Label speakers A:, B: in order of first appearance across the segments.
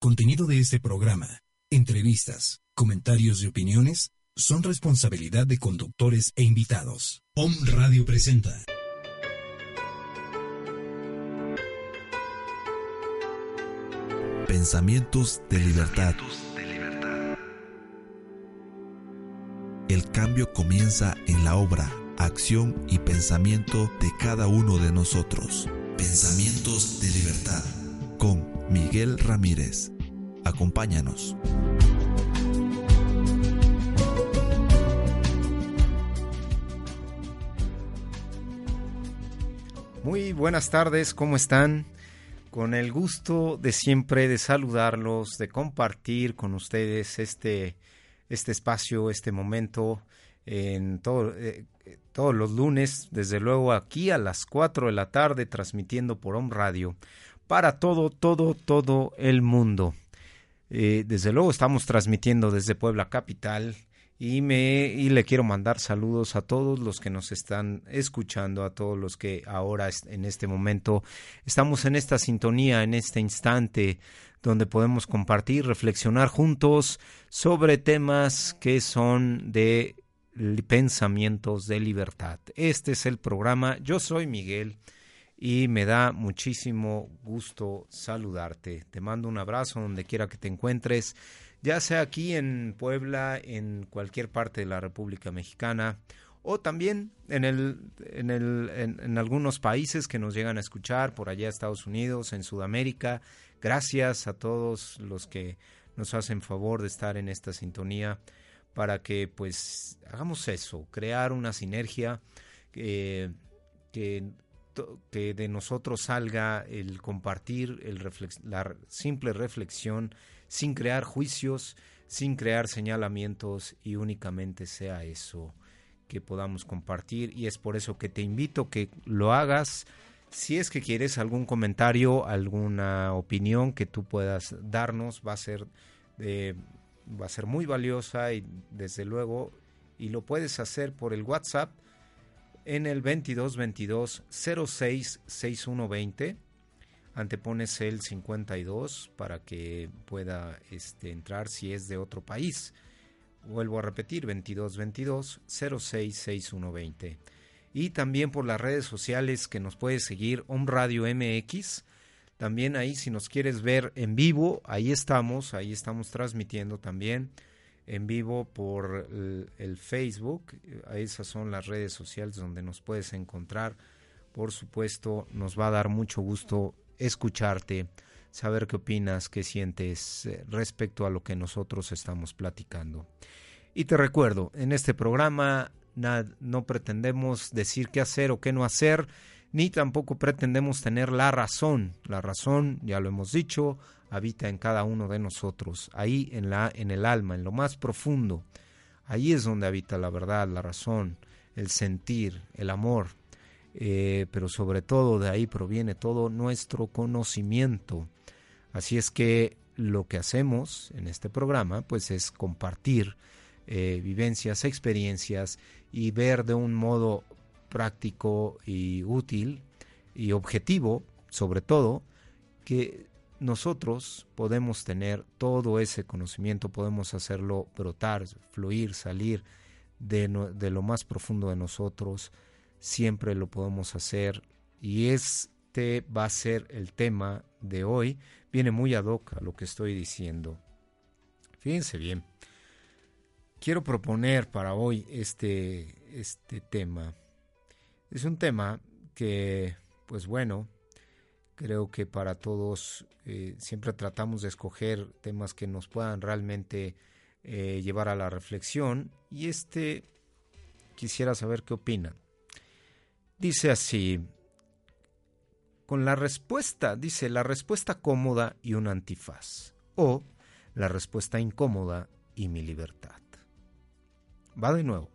A: Contenido de este programa, entrevistas, comentarios y opiniones son responsabilidad de conductores e invitados. Om Radio presenta.
B: Pensamientos de libertad. El cambio comienza en la obra, acción y pensamiento de cada uno de nosotros. Pensamientos de libertad. Con Miguel Ramírez. Acompáñanos.
C: Muy buenas tardes, ¿cómo están? Con el gusto de siempre de saludarlos, de compartir con ustedes este, este espacio, este momento, en todo, eh, todos los lunes, desde luego aquí a las 4 de la tarde, transmitiendo por Home Radio, para todo, todo, todo el mundo. Eh, desde luego estamos transmitiendo desde Puebla Capital, y me y le quiero mandar saludos a todos los que nos están escuchando, a todos los que ahora en este momento estamos en esta sintonía, en este instante donde podemos compartir, reflexionar juntos sobre temas que son de pensamientos de libertad. Este es el programa. Yo soy Miguel y me da muchísimo gusto saludarte. Te mando un abrazo donde quiera que te encuentres ya sea aquí en Puebla, en cualquier parte de la República Mexicana, o también en, el, en, el, en, algunos países que nos llegan a escuchar, por allá Estados Unidos, en Sudamérica. Gracias a todos los que nos hacen favor de estar en esta sintonía para que pues hagamos eso, crear una sinergia que, que, de nosotros salga el compartir el la simple reflexión sin crear juicios, sin crear señalamientos y únicamente sea eso que podamos compartir y es por eso que te invito que lo hagas. Si es que quieres algún comentario, alguna opinión que tú puedas darnos, va a ser va a ser muy valiosa y desde luego y lo puedes hacer por el WhatsApp en el 2222 06 6120 antepones el 52 para que pueda este, entrar si es de otro país. Vuelvo a repetir, 2222 066120. Y también por las redes sociales que nos puedes seguir, Om Radio MX. También ahí si nos quieres ver en vivo, ahí estamos, ahí estamos transmitiendo también en vivo por el, Facebook. Esas son las redes sociales donde nos puedes encontrar. Por supuesto, nos va a dar mucho gusto escucharte, saber qué opinas, qué sientes eh, respecto a lo que nosotros estamos platicando. Y te recuerdo, en este programa no pretendemos decir qué hacer o qué no hacer, ni tampoco pretendemos tener la razón. La razón, ya lo hemos dicho, habita en cada uno de nosotros, ahí en la en el alma, en lo más profundo. Ahí es donde habita la verdad, la razón, el sentir, el amor, eh, pero sobre todo de ahí proviene todo nuestro conocimiento. Así es que lo que hacemos en este programa pues es compartir eh, vivencias, experiencias y ver de un modo práctico y útil y objetivo, sobre todo, que nosotros podemos tener todo ese conocimiento, podemos hacerlo brotar, fluir, salir de, lo más profundo de nosotros, siempre lo podemos hacer y este va a ser el tema de hoy. Viene muy ad hoc a lo que estoy diciendo. Fíjense bien. Quiero proponer para hoy este, este tema. Es un tema que, pues bueno, creo que para todos eh, siempre tratamos de escoger temas que nos puedan realmente eh, llevar a la reflexión y este quisiera saber qué opinan. Dice así, con la respuesta, dice la respuesta cómoda y un antifaz. O la respuesta incómoda y mi libertad. Va de nuevo.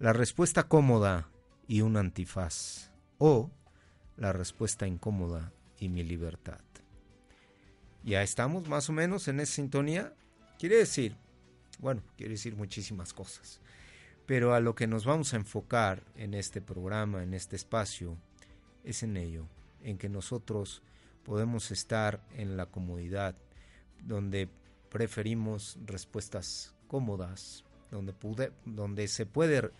C: La respuesta cómoda y un antifaz. O la respuesta incómoda y mi libertad. Ya estamos más o menos en esa sintonía. Quiere decir, bueno, quiere decir muchísimas cosas. Pero a lo que nos vamos a enfocar en este programa, en este espacio, es en ello, en que nosotros podemos estar en la comodidad, donde preferimos respuestas cómodas, donde, pude, donde se puede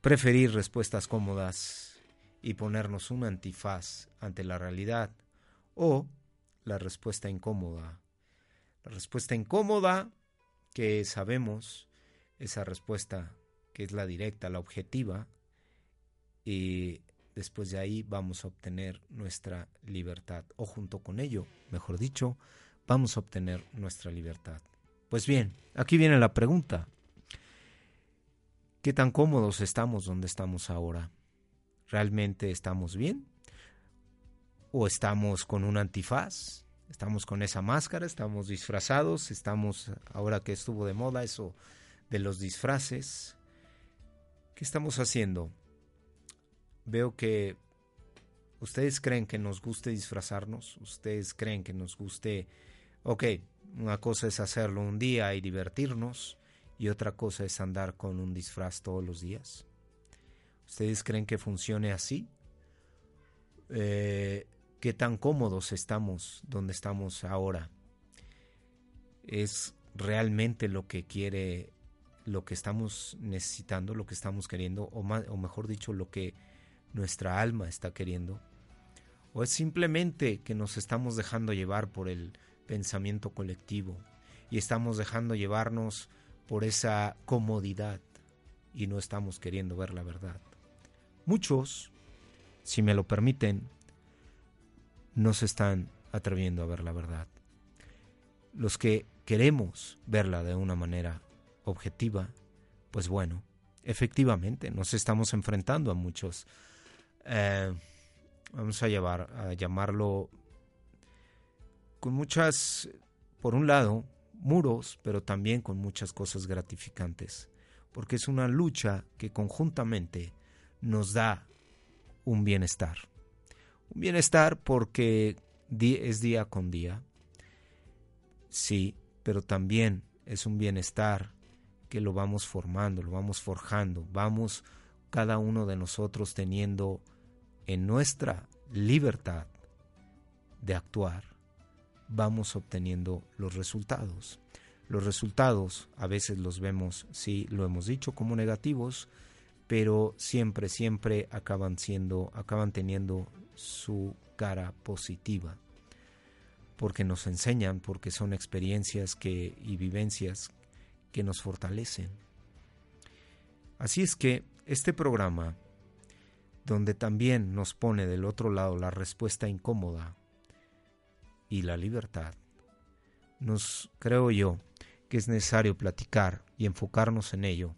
C: preferir respuestas cómodas y ponernos un antifaz ante la realidad, o la respuesta incómoda. La respuesta incómoda que sabemos, esa respuesta que es la directa, la objetiva, y después de ahí vamos a obtener nuestra libertad, o junto con ello, mejor dicho, vamos a obtener nuestra libertad. Pues bien, aquí viene la pregunta. ¿Qué tan cómodos estamos donde estamos ahora? ¿Realmente estamos bien? ¿O estamos con un antifaz? ¿Estamos con esa máscara? ¿Estamos disfrazados? ¿Estamos, ahora que estuvo de moda eso de los disfraces? ¿Qué estamos haciendo? Veo que ustedes creen que nos guste disfrazarnos, ustedes creen que nos guste, ok, una cosa es hacerlo un día y divertirnos y otra cosa es andar con un disfraz todos los días. ¿Ustedes creen que funcione así? Eh, ¿Qué tan cómodos estamos donde estamos ahora? ¿Es realmente lo que quiere, lo que estamos necesitando, lo que estamos queriendo, o, o mejor dicho, lo que nuestra alma está queriendo? ¿O es simplemente que nos estamos dejando llevar por el pensamiento colectivo y estamos dejando llevarnos por esa comodidad y no estamos queriendo ver la verdad? Muchos, si me lo permiten, no se están atreviendo a ver la verdad. Los que queremos verla de una manera objetiva, pues bueno, efectivamente nos estamos enfrentando a muchos eh, vamos a, llevar, a llamarlo con muchas, por un lado, muros, pero también con muchas cosas gratificantes, porque es una lucha que conjuntamente nos da un bienestar. Un bienestar porque es día con día, sí, pero también es un bienestar que lo vamos formando, lo vamos forjando, vamos cada uno de nosotros teniendo en nuestra libertad de actuar, vamos obteniendo los resultados. Los resultados a veces los vemos, sí, lo hemos dicho, como negativos, pero siempre, siempre acaban siendo, acaban teniendo su cara positiva, porque nos enseñan, porque son experiencias que, y vivencias que nos fortalecen. Así es que este programa donde también nos pone del otro lado la respuesta incómoda y la libertad, nos creo yo que es necesario platicar y enfocarnos en ello,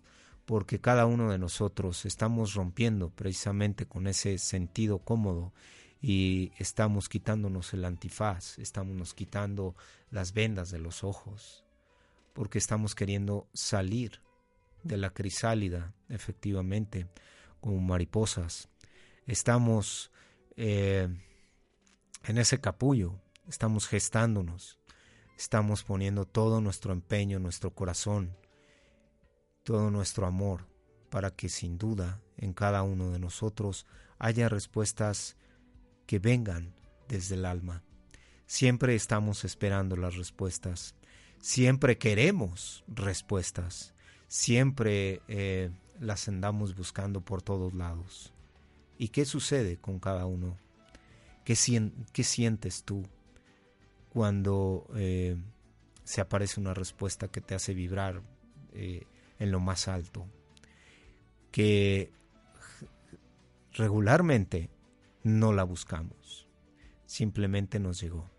C: porque cada uno de nosotros estamos rompiendo precisamente con ese sentido cómodo y estamos quitándonos el antifaz, estamos quitando las vendas de los ojos, porque estamos queriendo salir de la crisálida, efectivamente, como mariposas, estamos eh, en ese capullo, estamos gestándonos, estamos poniendo todo nuestro empeño, nuestro corazón, todo nuestro amor, para que sin duda en cada uno de nosotros haya respuestas que vengan desde el alma. Siempre estamos esperando las respuestas, siempre queremos respuestas, siempre eh, las andamos buscando por todos lados. ¿Y qué sucede con cada uno? ¿Qué, sientes tú cuando eh, se aparece una respuesta que te hace vibrar eh, en lo más alto? Que regularmente no la buscamos, simplemente nos llegó.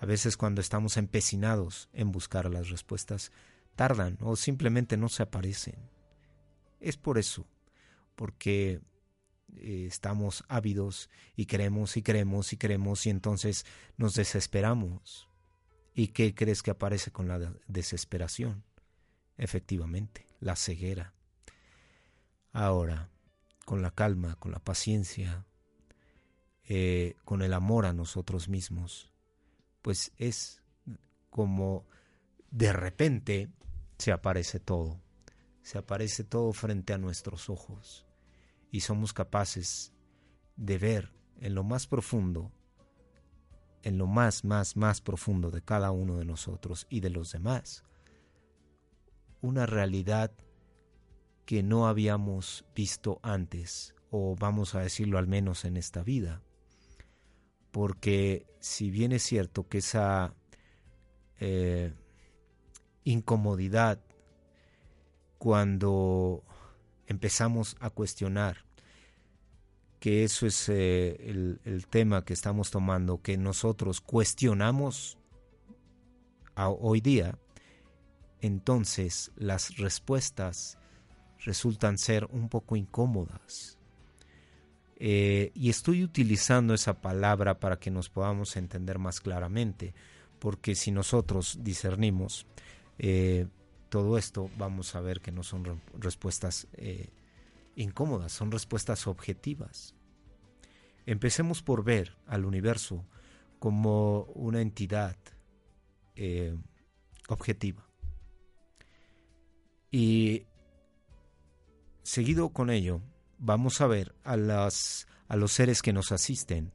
C: A veces cuando estamos empecinados en buscar las respuestas, tardan o simplemente no se aparecen. Es por eso, porque eh, estamos ávidos y queremos y queremos y queremos y entonces nos desesperamos ¿Y qué crees que aparece con la desesperación? Efectivamente, la ceguera. Ahora, con la calma, con la paciencia, eh, con el amor a nosotros mismos, pues es como de repente se aparece todo, se aparece todo frente a nuestros ojos y somos capaces de ver en lo más profundo en lo más, más, más profundo de cada uno de nosotros y de los demás, una realidad que no habíamos visto antes, o vamos a decirlo al menos en esta vida. Porque si bien es cierto que esa eh, incomodidad cuando empezamos a cuestionar que eso es eh, el, tema que estamos tomando, que nosotros cuestionamos hoy día, entonces las respuestas resultan ser un poco incómodas. Eh, y estoy utilizando esa palabra para que nos podamos entender más claramente, porque si nosotros discernimos eh, todo esto, vamos a ver que no son respuestas incómodas, son respuestas objetivas. Empecemos por ver al universo como una entidad eh, objetiva. Y seguido con ello, vamos a ver a, las, a los seres que nos asisten,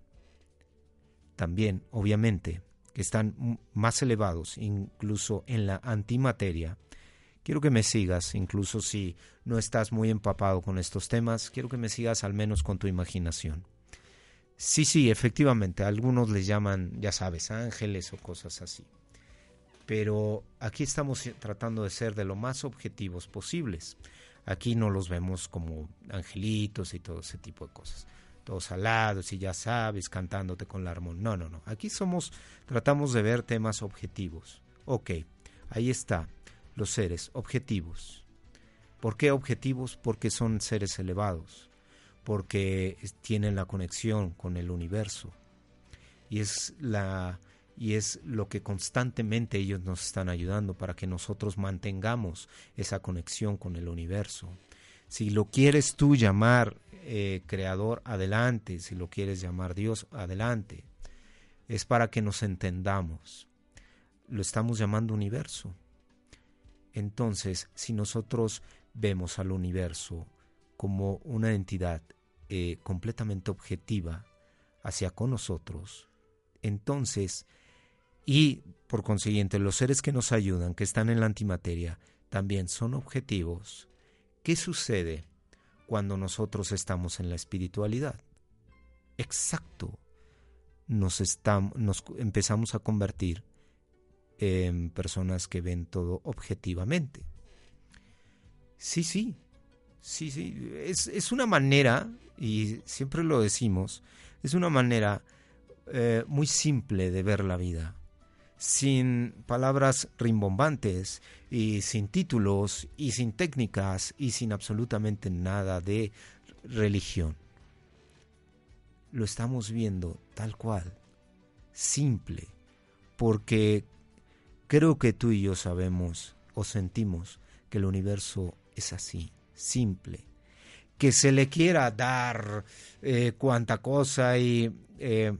C: también, obviamente, que están más elevados, incluso en la antimateria, Quiero que me sigas, incluso si no estás muy empapado con estos temas, quiero que me sigas al menos con tu imaginación. Sí, sí, efectivamente, algunos les llaman, ya sabes, ángeles o cosas así. Pero aquí estamos tratando de ser de lo más objetivos posibles. Aquí no los vemos como angelitos y todo ese tipo de cosas. Todos alados y ya sabes, cantándote con la armónica. No, no, no. Aquí somos, tratamos de ver temas objetivos. Ok, ahí está los seres objetivos. ¿Por qué objetivos? Porque son seres elevados, porque tienen la conexión con el universo. Y es la y es lo que constantemente ellos nos están ayudando para que nosotros mantengamos esa conexión con el universo. Si lo quieres tú llamar eh, creador, adelante. Si lo quieres llamar Dios, adelante. Es para que nos entendamos. Lo estamos llamando universo. Entonces, si nosotros vemos al universo como una entidad eh, completamente objetiva hacia con nosotros, entonces, y por consiguiente los seres que nos ayudan, que están en la antimateria, también son objetivos, ¿qué sucede cuando nosotros estamos en la espiritualidad? Exacto, nos, nos empezamos a convertir en personas que ven todo objetivamente. Sí, sí, sí, sí, es, una manera, y siempre lo decimos, es una manera eh, muy simple de ver la vida, sin palabras rimbombantes y sin títulos y sin técnicas y sin absolutamente nada de religión. Lo estamos viendo tal cual, simple, porque Creo que tú y yo sabemos o sentimos que el universo es así, simple. Que se le quiera dar eh, cuanta cosa y eh,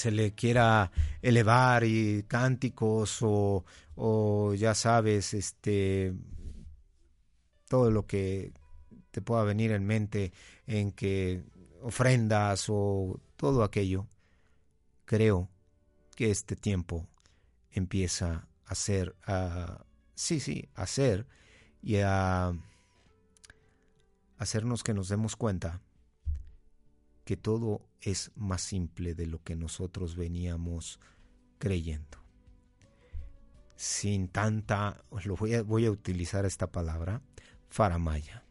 C: se le quiera elevar y cánticos o, o ya sabes, este todo lo que te pueda venir en mente en que ofrendas o todo aquello, creo que este tiempo empieza a ser, a, sí, sí, a ser y a hacernos que nos demos cuenta que todo es más simple de lo que nosotros veníamos creyendo. Sin tanta, lo voy a, utilizar esta palabra, faramaya.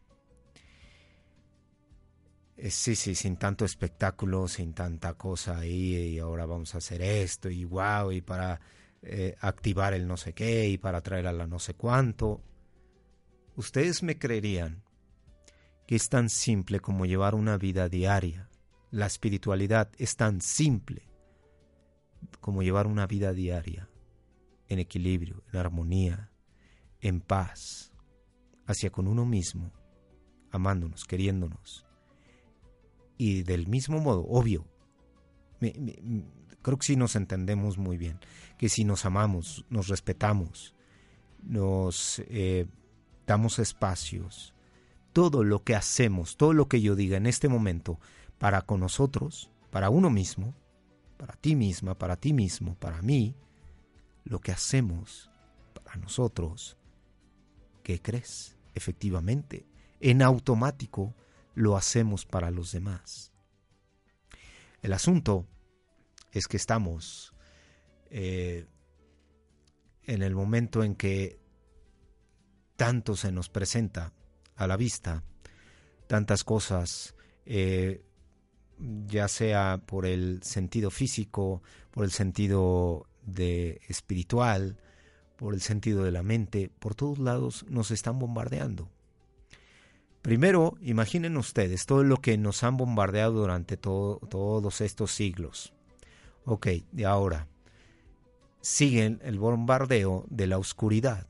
C: Eh, sí, sí, sin tanto espectáculo, sin tanta cosa ahí, y ahora vamos a hacer esto, y wow, y para eh, activar el no sé qué y para traer a la no sé cuánto. Ustedes me creerían que es tan simple como llevar una vida diaria. La espiritualidad es tan simple como llevar una vida diaria en equilibrio, en armonía, en paz, hacia con uno mismo, amándonos, queriéndonos. Y del mismo modo, obvio, creo que sí nos entendemos muy bien, que si nos amamos, nos respetamos, nos eh, damos espacios, todo lo que hacemos, todo lo que yo diga en este momento para con nosotros, para uno mismo, para ti misma, para ti mismo, para mí, lo que hacemos para nosotros, ¿qué crees? Efectivamente, en automático lo hacemos para los demás. El asunto es que estamos eh, en el momento en que tanto se nos presenta a la vista, tantas cosas, eh, ya sea por el sentido físico, por el sentido de espiritual, por el sentido de la mente, por todos lados nos están bombardeando. Primero, imaginen ustedes todo lo que nos han bombardeado durante todos estos siglos. Ok, de ahora siguen el bombardeo de la oscuridad.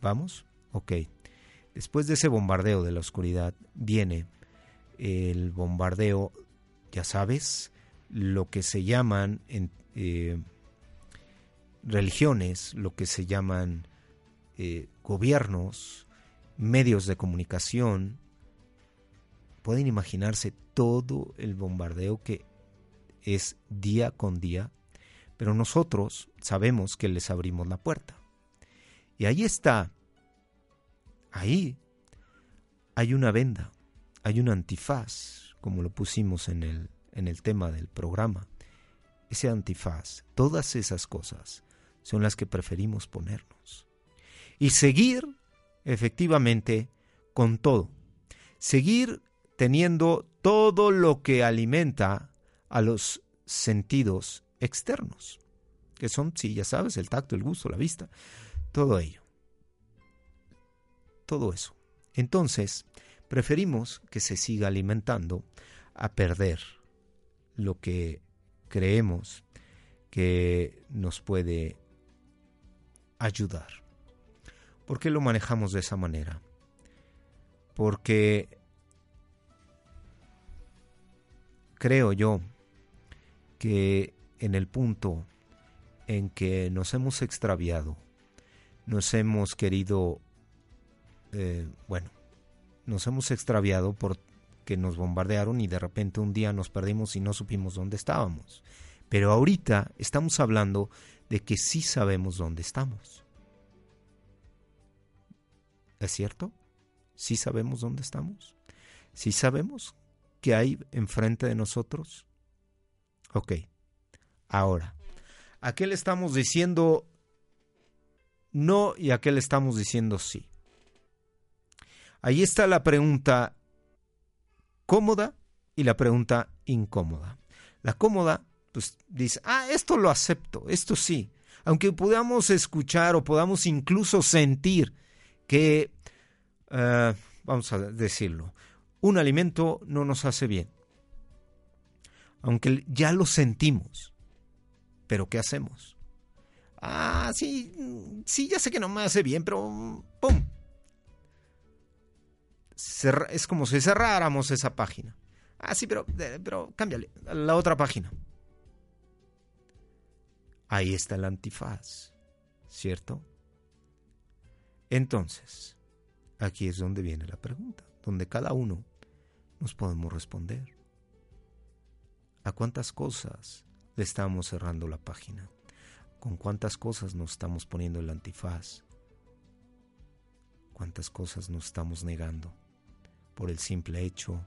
C: ¿Vamos? Ok. Después de ese bombardeo de la oscuridad viene el bombardeo, ya sabes, lo que se llaman en, eh, religiones, lo que se llaman eh, gobiernos, medios de comunicación. Pueden imaginarse todo el bombardeo que es día con día, pero nosotros sabemos que les abrimos la puerta. Y ahí está, ahí hay una venda, hay un antifaz, como lo pusimos en el, en el tema del programa. Ese antifaz, todas esas cosas son las que preferimos ponernos. Y seguir, efectivamente, con todo. Seguir teniendo todo lo que alimenta a los sentidos externos, que son, sí, ya sabes, el tacto, el gusto, la vista, todo ello. Todo eso. Entonces, preferimos que se siga alimentando a perder lo que creemos que nos puede ayudar. ¿Por qué lo manejamos de esa manera? Porque creo yo que en el punto en que nos hemos extraviado, nos hemos querido, eh, bueno, nos hemos extraviado porque nos bombardearon y de repente un día nos perdimos y no supimos dónde estábamos. Pero ahorita estamos hablando de que sí sabemos dónde estamos. ¿Es cierto? ¿Sí sabemos dónde estamos? ¿Sí sabemos qué hay enfrente de nosotros? Ok, ahora, ¿a qué le estamos diciendo no y a qué le estamos diciendo sí? Ahí está la pregunta cómoda y la pregunta incómoda. La cómoda, pues dice, ah, esto lo acepto, esto sí. Aunque podamos escuchar o podamos incluso sentir que, eh, vamos a decirlo, un alimento no nos hace bien aunque ya lo sentimos. Pero ¿qué hacemos? Ah, sí, sí, ya sé que no me hace bien, pero ¡pum! Es como si cerráramos esa página. Ah, sí, pero, pero cámbiale a la otra página. Ahí está el antifaz, ¿cierto? Entonces, aquí es donde viene la pregunta, donde cada uno nos podemos responder. ¿A cuántas cosas le estamos cerrando la página? ¿Con cuántas cosas nos estamos poniendo el antifaz? ¿Cuántas cosas nos estamos negando por el simple hecho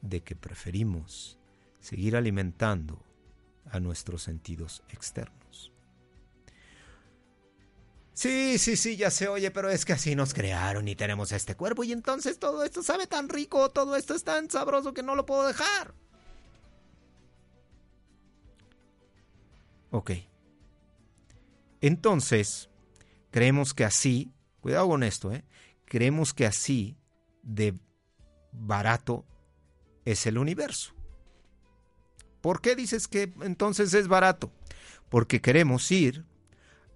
C: de que preferimos seguir alimentando a nuestros sentidos externos? Sí, sí, sí, ya se oye, pero es que así nos crearon y tenemos este cuerpo y entonces todo esto sabe tan rico, todo esto es tan sabroso que no lo puedo dejar. Ok. Entonces, creemos que así, cuidado con esto, ¿eh? creemos que así de barato es el universo. ¿Por qué dices que entonces es barato? Porque queremos ir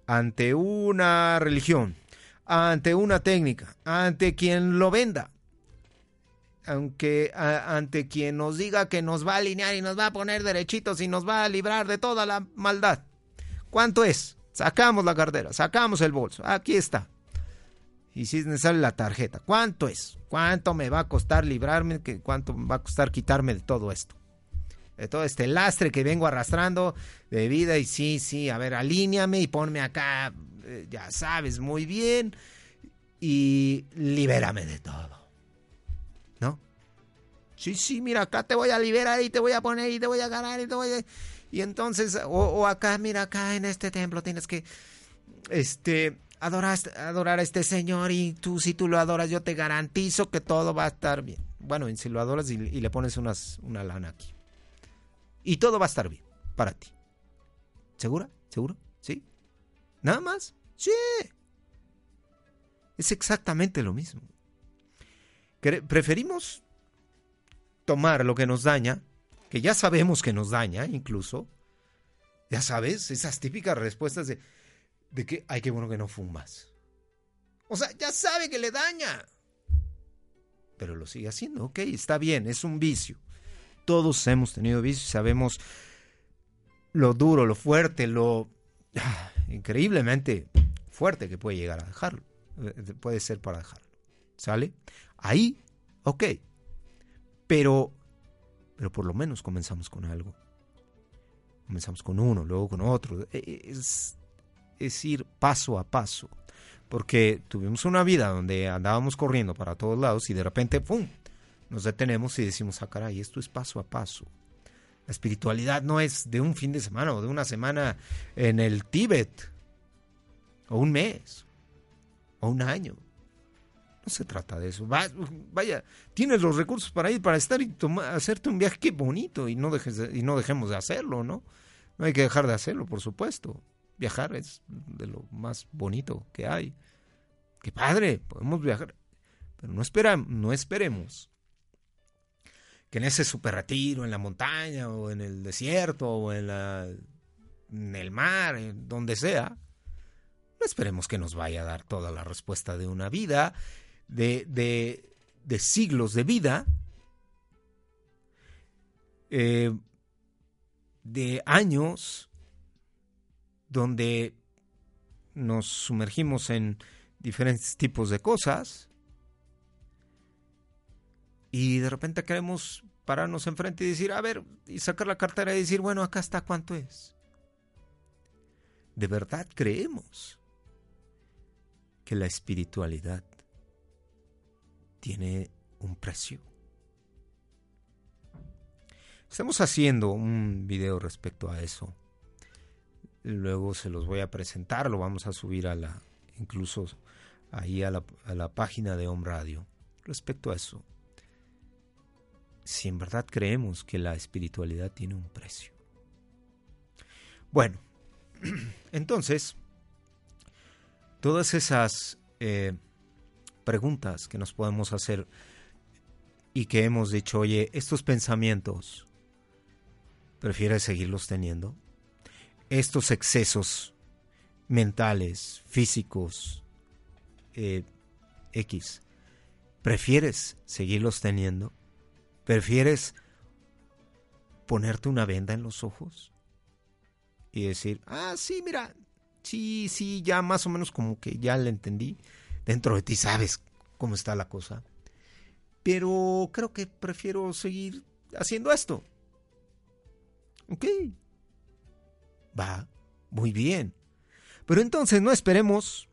C: ante una religión, ante una técnica, ante quien lo venda, aunque ante quien nos diga que nos va a alinear y nos va a poner derechitos y nos va a librar de toda la maldad. ¿Cuánto es? Sacamos la cartera, sacamos el bolso, aquí está. Y si me sale la tarjeta, ¿cuánto es? ¿Cuánto me va a costar librarme? ¿Cuánto me va a costar quitarme de todo esto? De todo este lastre que vengo arrastrando de vida y sí, sí, a ver, alíñame y ponme acá, eh, ya sabes, muy bien, y libérame de todo. ¿No? Sí, sí, mira, acá te voy a liberar y te voy a poner y te voy a ganar y te voy a... Y entonces, o, acá, mira, acá en este templo tienes que, este, adorar, adorar a este Señor y tú, si tú lo adoras, yo te garantizo que todo va a estar bien. Bueno, si lo adoras y, le pones unas, una lana aquí. Y todo va a estar bien para ti. ¿Segura? ¿Seguro? ¿Sí? ¿Nada más? Sí. Es exactamente lo mismo. Preferimos tomar lo que nos daña que ya sabemos que nos daña incluso, ya sabes, esas típicas respuestas de, de que, ay, qué bueno que no fumas. O sea, ya sabe que le daña. Pero lo sigue haciendo, ok, está bien, es un vicio. Todos hemos tenido vicios, sabemos lo duro, lo fuerte, lo ah, increíblemente fuerte que puede llegar a dejarlo. Eh, puede ser para dejarlo. ¿Sale? Ahí, ok. Pero pero por lo menos comenzamos con algo. Comenzamos con uno, luego con otro. E, e, es, es ir paso a paso. Porque tuvimos una vida donde andábamos corriendo para todos lados y de repente, ¡pum! Nos detenemos y decimos, ah, caray, esto es paso a paso. La espiritualidad no es de un fin de semana o de una semana en el Tíbet, o un mes, o un año. No se trata de eso. vaya, tienes los recursos para ir, para estar y hacerte un viaje, qué bonito, y no, dejes y no dejemos de hacerlo, ¿no? No hay que dejar de hacerlo, por supuesto. Viajar es de lo más bonito que hay. Qué padre, podemos viajar. Pero no, no esperemos que en ese super retiro, en la montaña, o en el desierto, o en, el mar, en donde sea, no esperemos que nos vaya a dar toda la respuesta de una vida de, de, siglos de vida, eh, de años donde nos sumergimos en diferentes tipos de cosas y de repente queremos pararnos enfrente y decir, a ver, y sacar la cartera y decir, bueno, acá está cuánto es. De verdad creemos que la espiritualidad tiene un precio. Estamos haciendo un video respecto a eso. Luego se los voy a presentar, lo vamos a subir a la, incluso ahí a la, a la página de Home Radio. Respecto a eso, si en verdad creemos que la espiritualidad tiene un precio. Bueno, entonces, todas esas eh, preguntas que nos podemos hacer y que hemos dicho, oye, estos pensamientos, ¿prefieres seguirlos teniendo? Estos excesos mentales, físicos, eh, X, ¿prefieres seguirlos teniendo? ¿Prefieres ponerte una venda en los ojos? Y decir, ah, sí, mira, sí, sí, ya más o menos como que ya le entendí dentro de ti sabes cómo está la cosa. Pero creo que prefiero seguir haciendo esto. Ok. Va, muy bien. Pero entonces no esperemos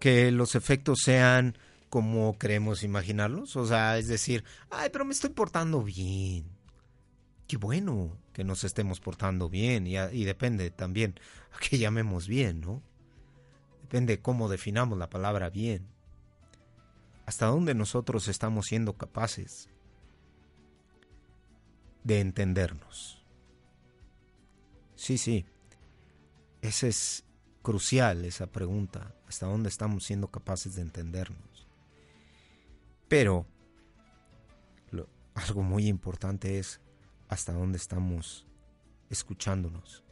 C: que los efectos sean como queremos imaginarlos. O sea, es decir, ay, pero me estoy portando bien. Qué bueno que nos estemos portando bien y, depende también a que llamemos bien, ¿no? Depende cómo definamos la palabra bien. Hasta dónde nosotros estamos siendo capaces de entendernos. Sí, sí. Esa es crucial, esa pregunta. ¿Hasta dónde estamos siendo capaces de entendernos? Pero algo muy importante es hasta dónde estamos escuchándonos.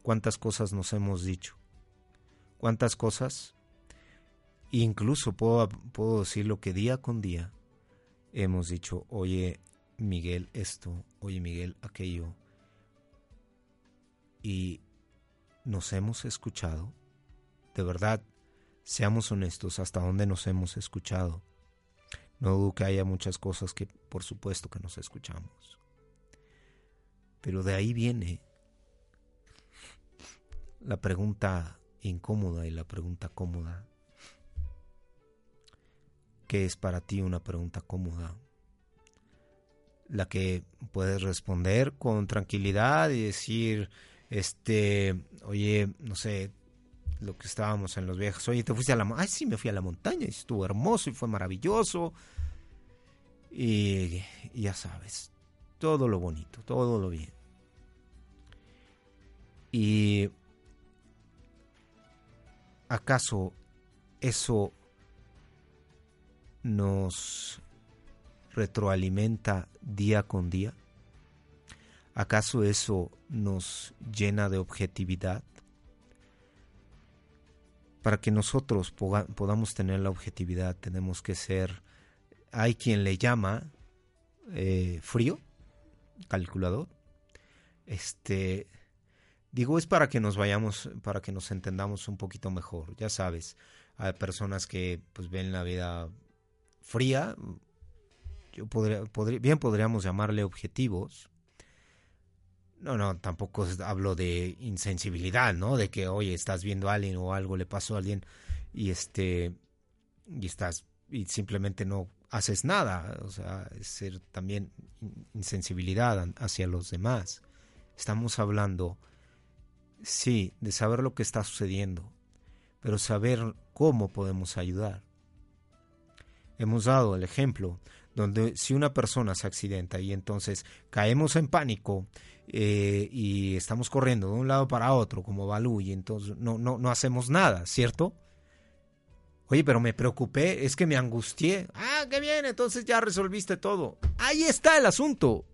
C: cuántas cosas nos hemos dicho, cuántas cosas, incluso puedo, puedo decirlo que día con día hemos dicho, oye Miguel esto, oye Miguel aquello, y nos hemos escuchado, de verdad, seamos honestos, hasta dónde nos hemos escuchado. No dudo que haya muchas cosas que por supuesto que nos escuchamos. Pero de ahí viene la pregunta incómoda y la pregunta cómoda. ¿Qué es para ti una pregunta cómoda? La que puedes responder con tranquilidad y decir, este, oye, no sé, lo que estábamos en los viajes, oye, te fuiste a la montaña, ay, sí, me fui a la montaña y estuvo hermoso y fue maravilloso. Y, y ya sabes, todo lo bonito, todo lo bien. Y ¿acaso eso nos retroalimenta día con día? ¿Acaso eso nos llena de objetividad? Para que nosotros podamos tener la objetividad tenemos que ser, hay quien le llama eh, frío, calculador, este, Digo, es para que nos vayamos, para que nos entendamos un poquito mejor. Ya sabes, hay personas que pues ven la vida fría, yo podría, bien podríamos llamarle objetivos. No, no, tampoco hablo de insensibilidad, ¿no? De que, oye, estás viendo a alguien o algo le pasó a alguien y este y estás y simplemente no haces nada, o sea, es ser también insensibilidad hacia los demás. Estamos hablando Sí, de saber lo que está sucediendo, pero saber cómo podemos ayudar. Hemos dado el ejemplo donde si una persona se accidenta y entonces caemos en pánico eh, y estamos corriendo de un lado para otro como Balú y entonces no, no, no hacemos nada, ¿cierto? Oye, pero me preocupé, es que me angustié. Ah, qué bien, entonces ya resolviste todo. Ahí está el asunto.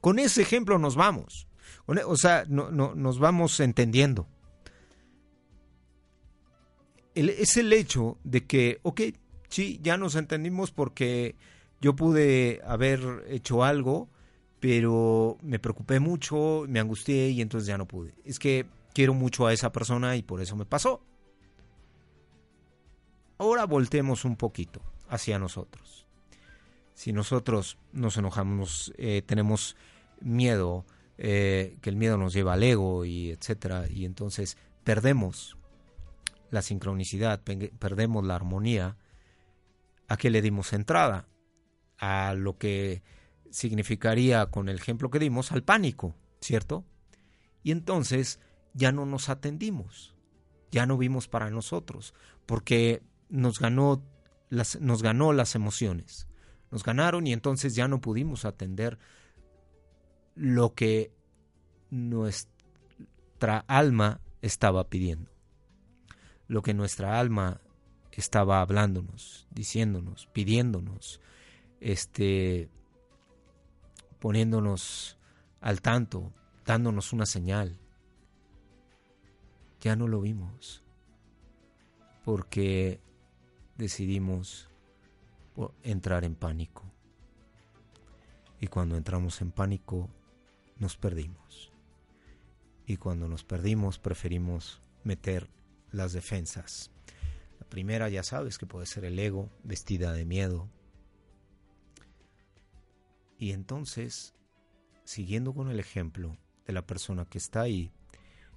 C: Con ese ejemplo nos vamos. O sea, no, nos vamos entendiendo. Es el hecho de que, ok, sí, ya nos entendimos porque yo pude haber hecho algo, pero me preocupé mucho, me angustié y entonces ya no pude. Es que quiero mucho a esa persona y por eso me pasó. Ahora voltemos un poquito hacia nosotros. Si nosotros nos enojamos, eh, tenemos miedo, eh, que el miedo nos lleva al ego y etcétera, y entonces perdemos la sincronicidad, perdemos la armonía, ¿a qué le dimos entrada? A lo que significaría, con el ejemplo que dimos, al pánico, ¿cierto? Y entonces ya no nos atendimos, ya no vimos para nosotros, porque nos ganó las, nos ganó las emociones, nos ganaron y entonces ya no pudimos atender lo que nuestra alma estaba pidiendo, lo que nuestra alma estaba hablándonos, diciéndonos, pidiéndonos, este, poniéndonos al tanto, dándonos una señal. Ya no lo vimos, porque decidimos entrar en pánico. Y cuando entramos en pánico, nos perdimos. Y cuando nos perdimos preferimos meter las defensas. La primera ya sabes que puede ser el ego vestida de miedo. Y entonces, siguiendo con el ejemplo de la persona que está ahí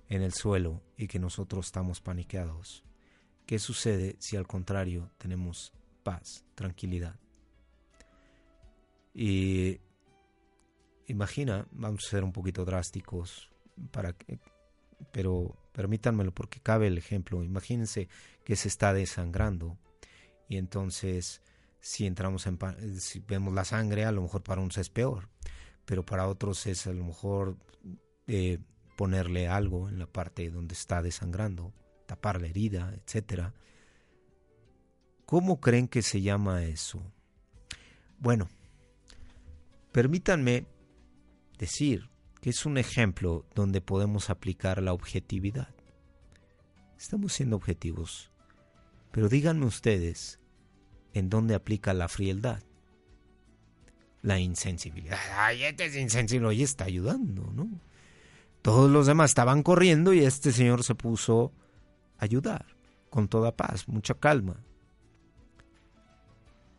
C: en el suelo y que nosotros estamos paniqueados, ¿qué sucede si al contrario tenemos paz, tranquilidad? Y imagina, vamos a ser un poquito drásticos, para pero permítanmelo porque cabe el ejemplo. Imagínense que se está desangrando y entonces si entramos en si vemos la sangre, a lo mejor para unos es peor, pero para otros es a lo mejor eh, ponerle algo en la parte donde está desangrando, tapar la herida, etcétera. ¿Cómo creen que se llama eso? Bueno, permítanme decir que es un ejemplo donde podemos aplicar la objetividad. Estamos siendo objetivos, pero díganme ustedes en dónde aplica la frialdad, la insensibilidad. Ay, este es insensible y está ayudando, ¿no? Todos los demás estaban corriendo y este señor se puso a ayudar con toda paz, mucha calma.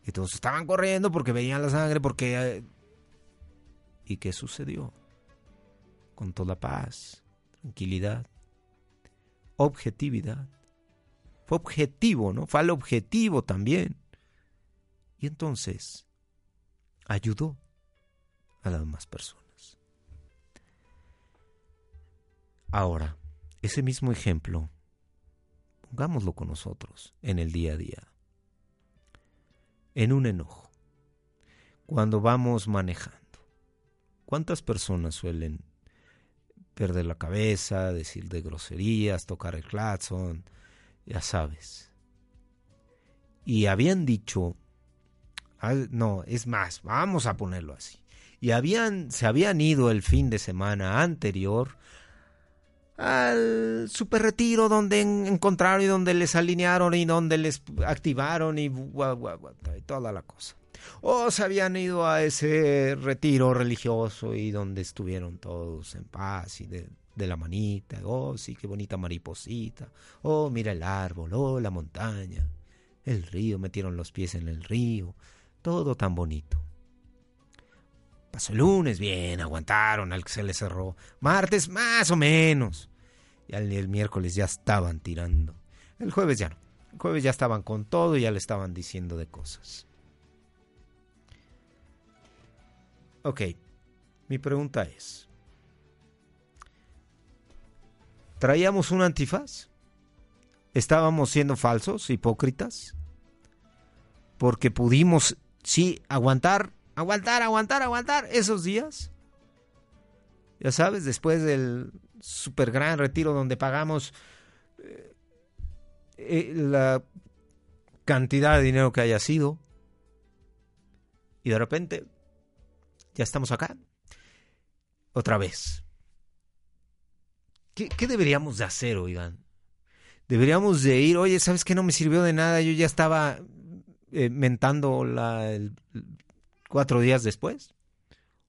C: Y todos estaban corriendo porque veían la sangre, porque... Eh, ¿Y qué sucedió? Con toda paz, tranquilidad, objetividad. Fue objetivo, ¿no? Fue al objetivo también. Y entonces ayudó a las demás personas. Ahora, ese mismo ejemplo, pongámoslo con nosotros en el día a día en un enojo. Cuando vamos manejando. ¿Cuántas personas suelen perder la cabeza, decir de groserías, tocar el claxon? Ya sabes. Y habían dicho, no, es más, vamos a ponerlo así. Y habían, se habían ido el fin de semana anterior al super retiro donde encontraron y donde les alinearon y donde les activaron y, toda la cosa. O se habían ido a ese retiro religioso y donde estuvieron todos en paz y de, la manita. Oh, sí, qué bonita mariposita. Oh, mira el árbol, oh, la montaña. El río, metieron los pies en el río. Todo tan bonito. Pasó el lunes, bien, aguantaron al que se les cerró. Martes, más o menos. Y el, miércoles ya estaban tirando. El jueves ya no. El jueves ya estaban con todo y ya le estaban diciendo de cosas. Ok, mi pregunta es, ¿traíamos un antifaz? ¿Estábamos siendo falsos, hipócritas? Porque pudimos, sí, aguantar, aguantar, aguantar, aguantar esos días. Ya sabes, después del super gran retiro donde pagamos eh, eh, la cantidad de dinero que haya sido. Y de repente, ya estamos acá. Otra vez. ¿Qué, deberíamos de hacer, oigan? Deberíamos de ir, oye, ¿sabes qué? No me sirvió de nada. Yo ya estaba eh, mentando cuatro días después.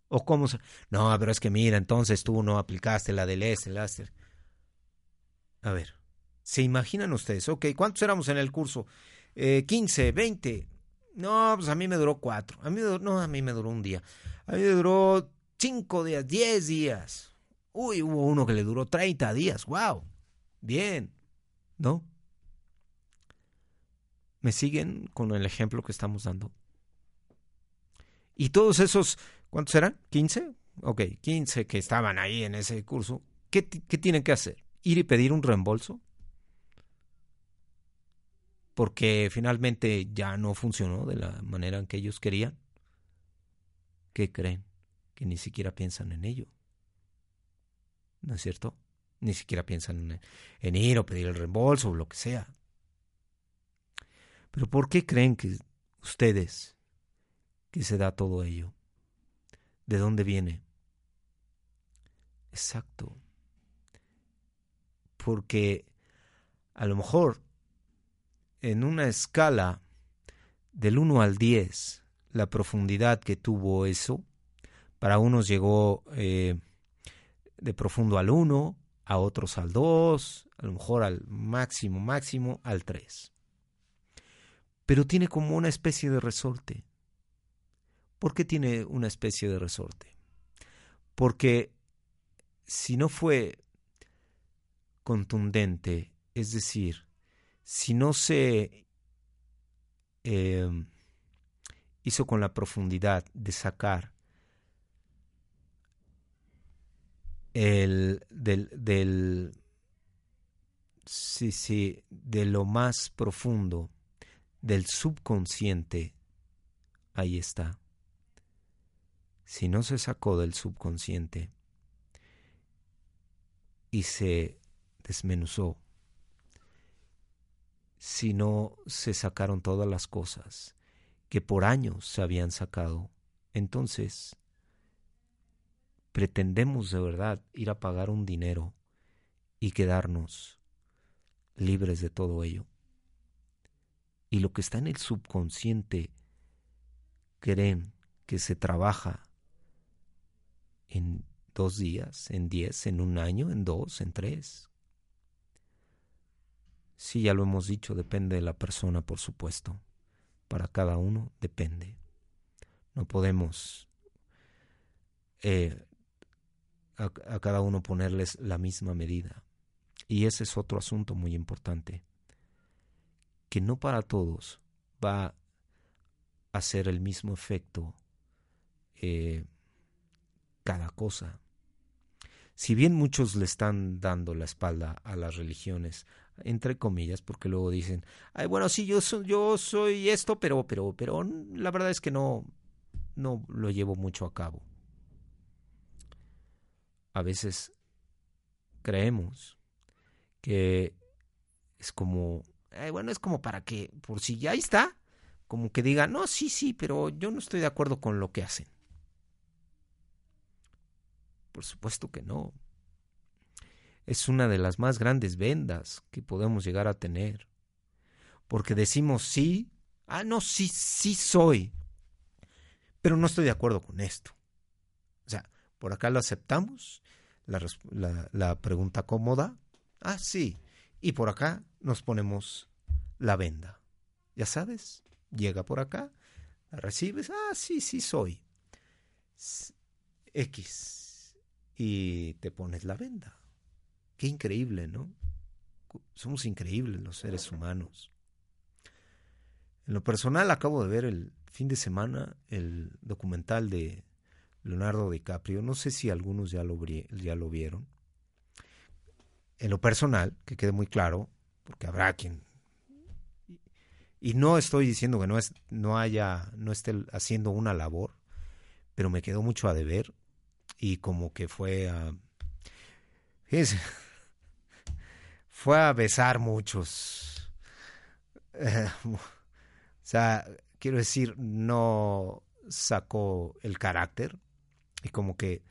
C: ¿O cómo se.? No, pero es que mira, entonces tú no aplicaste la del el láser. A ver, ¿se imaginan ustedes? Ok, ¿cuántos éramos en el curso? Eh, 15, 20. No, pues a mí me duró cuatro. A mí no, a mí me duró un día. A mí me duró cinco días, diez días. Uy, hubo uno que le duró 30 días. ¡Wow! Bien. ¿No? ¿Me siguen con el ejemplo que estamos dando? Y todos esos ¿Cuántos eran? ¿15? Ok, 15 que estaban ahí en ese curso. ¿Qué, ¿Qué tienen que hacer? ¿Ir y pedir un reembolso? Porque finalmente ya no funcionó de la manera en que ellos querían. ¿Qué creen? Que ni siquiera piensan en ello. ¿No es cierto? Ni siquiera piensan en, ir o pedir el reembolso o lo que sea. Pero ¿por qué creen que ustedes que se da todo ello? ¿De dónde viene? Exacto. Porque a lo mejor en una escala del 1 al 10, la profundidad que tuvo eso, para unos llegó eh, de profundo al 1, a otros al 2, a lo mejor al máximo, máximo al 3. Pero tiene como una especie de resorte. ¿Por qué tiene una especie de resorte? Porque si no fue contundente, es decir, si no se em, hizo con la profundidad de sacar el del, del sí, sí, de lo más profundo del subconsciente, ahí está. Si no se sacó del subconsciente y se desmenuzó, si no se sacaron todas las cosas que por años se habían sacado, entonces pretendemos de verdad ir a pagar un dinero y quedarnos libres de todo ello. Y lo que está en el subconsciente creen que se trabaja en dos días, en diez, en un año, en dos, en tres. Sí, ya lo hemos dicho, depende de la persona, por supuesto. Para cada uno depende. No podemos eh, a, cada uno ponerles la misma medida. Y ese es otro asunto muy importante, que no para todos va a ser el mismo efecto eh, cada cosa. Si bien muchos le están dando la espalda a las religiones, entre comillas, porque luego dicen, ay, bueno, sí, yo soy, yo soy esto, pero, pero, pero la verdad es que no, no lo llevo mucho a cabo. A veces creemos que es como, ay, bueno, es como para que, por si ya está, como que diga, no, sí, sí, pero yo no estoy de acuerdo con lo que hacen. Por supuesto que no. Es una de las más grandes vendas que podemos llegar a tener. Porque decimos sí, ah, no, sí, sí soy, pero no estoy de acuerdo con esto. O sea, por acá lo aceptamos, la, la, pregunta cómoda, ah, sí, y por acá nos ponemos la venda. Ya sabes, llega por acá, recibes, ah, sí, sí soy. X y te pones la venda. Qué increíble, ¿no? Somos increíbles los seres humanos. En lo personal acabo de ver el fin de semana el documental de Leonardo DiCaprio. No sé si algunos ya lo, vieron. En lo personal, que quede muy claro, porque habrá quien y no estoy diciendo que no no haya no esté haciendo una labor pero me quedó mucho a deber y como que fue a... fue a besar muchos. o sea, quiero decir, no sacó el carácter y como que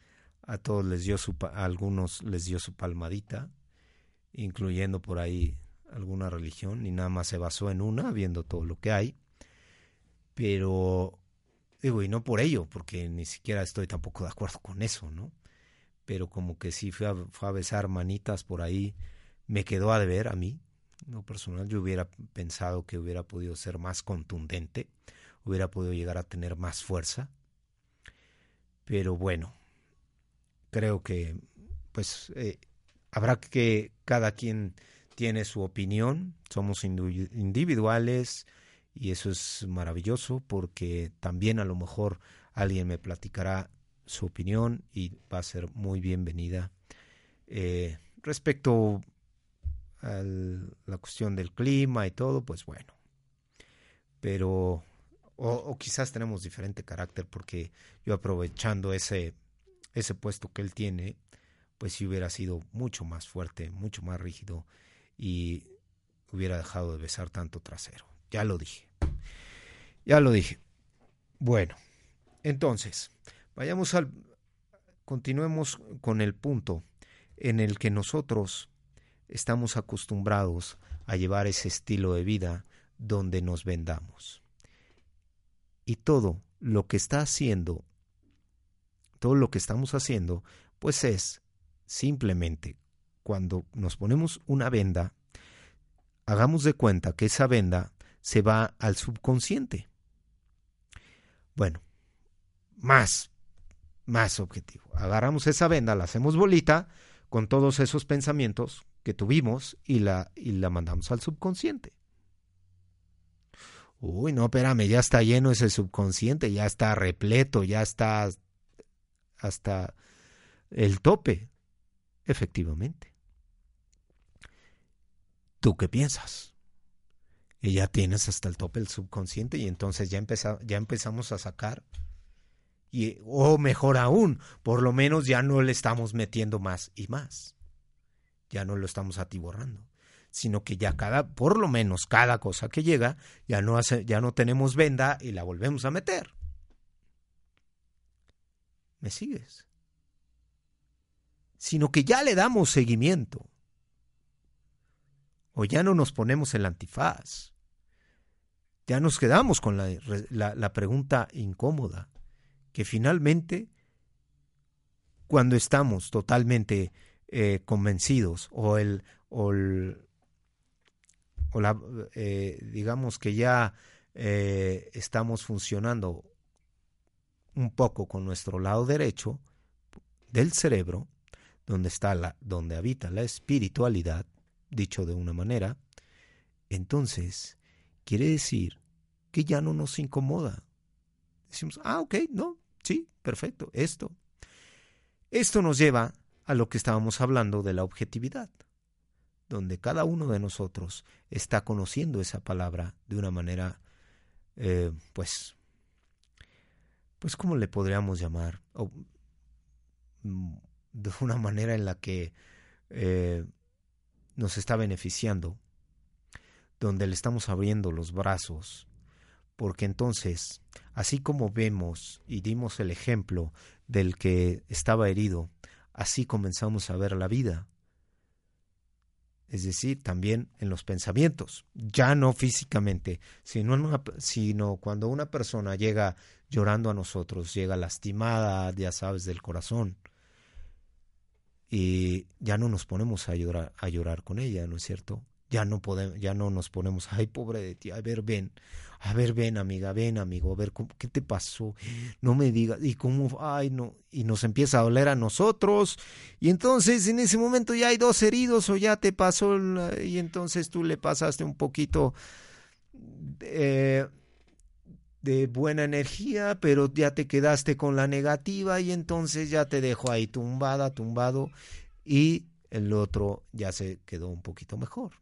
C: a todos les dio su, a algunos les dio su palmadita, incluyendo por ahí alguna religión, y nada más se basó en una, viendo todo lo que hay. Pero Digo, y no por ello, porque ni siquiera estoy tampoco de acuerdo con eso, ¿no? Pero como que sí fue a besar manitas por ahí, me quedó a deber a mí, no personal, yo hubiera pensado que hubiera podido ser más contundente, hubiera podido llegar a tener más fuerza. Pero bueno, creo que pues eh, habrá que cada quien tiene su opinión, somos individuales, y eso es maravilloso porque también a lo mejor alguien me platicará su opinión y va a ser muy bienvenida. Eh, respecto a la cuestión del clima y todo, pues bueno. Pero, o, quizás tenemos diferente carácter porque yo aprovechando ese, ese puesto que él tiene, pues si hubiera sido mucho más fuerte, mucho más rígido y hubiera dejado de besar tanto trasero. Ya lo dije. Ya lo dije. Bueno, entonces, vayamos al... Continuemos con el punto en el que nosotros estamos acostumbrados a llevar ese estilo de vida donde nos vendamos. Y todo lo que está haciendo, todo lo que estamos haciendo, pues es simplemente cuando nos ponemos una venda, hagamos de cuenta que esa venda se va al subconsciente. Bueno, más, más objetivo. Agarramos esa venda, la hacemos bolita con todos esos pensamientos que tuvimos y la, y la mandamos al subconsciente. Uy, no, espérame, ya está lleno ese subconsciente, ya está repleto, ya está hasta el tope. Efectivamente. ¿Tú qué piensas? y ya tienes hasta el tope el subconsciente y entonces ya, ya empezamos a sacar y o mejor aún, por lo menos ya no le estamos metiendo más y más. Ya no lo estamos atiborrando, sino que ya cada por lo menos cada cosa que llega ya no hace ya no tenemos venda y la volvemos a meter. ¿Me sigues? sino que ya le damos seguimiento. O ya no nos ponemos el antifaz. Ya nos quedamos con la, pregunta incómoda, que finalmente, cuando estamos totalmente eh, convencidos o el, o la, eh, digamos que ya eh, estamos funcionando un poco con nuestro lado derecho del cerebro, donde está la, donde habita la espiritualidad, dicho de una manera, entonces quiere decir que ya no nos incomoda. Decimos, ah, ok, no, sí, perfecto, esto. Esto nos lleva a lo que estábamos hablando de la objetividad, donde cada uno de nosotros está conociendo esa palabra de una manera, eh, pues, pues, ¿cómo le podríamos llamar? Mm, de una manera en la que eh, nos está beneficiando, donde le estamos abriendo los brazos, porque entonces, así como vemos y dimos el ejemplo del que estaba herido, así comenzamos a ver la vida. Es decir, también en los pensamientos, ya no físicamente, sino, cuando una persona llega llorando a nosotros, llega lastimada, ya sabes, del corazón, y ya no nos ponemos a llorar, a llorar con ella, ¿no es cierto? Ya no podemos, ya no nos ponemos, ay, pobre de ti, a ver, ven, a ver, ven, amiga, ven, amigo, a ver, ¿qué te pasó? No me digas, y cómo, ay, no, y nos empieza a doler a nosotros, y entonces en ese momento ya hay dos heridos o ya te pasó, y entonces tú le pasaste un poquito, eh, de buena energía, pero ya te quedaste con la negativa y entonces ya te dejo ahí tumbada, tumbado y el otro ya se quedó un poquito mejor.